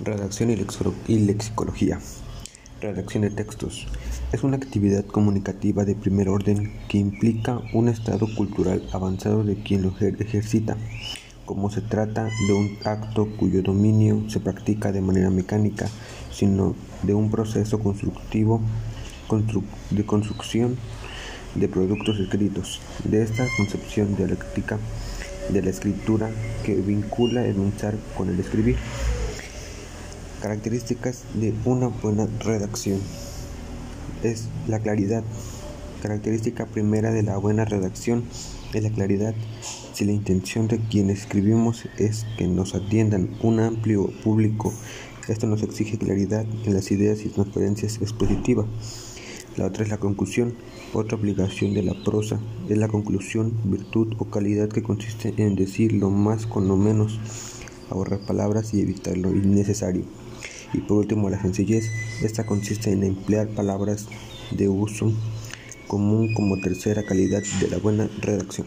Redacción y lexicología. Redacción de textos. Es una actividad comunicativa de primer orden que implica un estado cultural avanzado de quien lo ejercita, como se trata de un acto cuyo dominio se practica de manera mecánica, sino de un proceso constructivo de construcción de productos escritos. De esta concepción dialéctica de la escritura que vincula el pensar con el escribir. Características de una buena redacción. Es la claridad. Característica primera de la buena redacción es la claridad. Si la intención de quienes escribimos es que nos atiendan un amplio público, esto nos exige claridad en las ideas y transparencias expositivas. La otra es la conclusión. Otra obligación de la prosa es la conclusión, virtud o calidad que consiste en decir lo más con lo menos, ahorrar palabras y evitar lo innecesario. Y por último, la sencillez. Esta consiste en emplear palabras de uso común como tercera calidad de la buena redacción.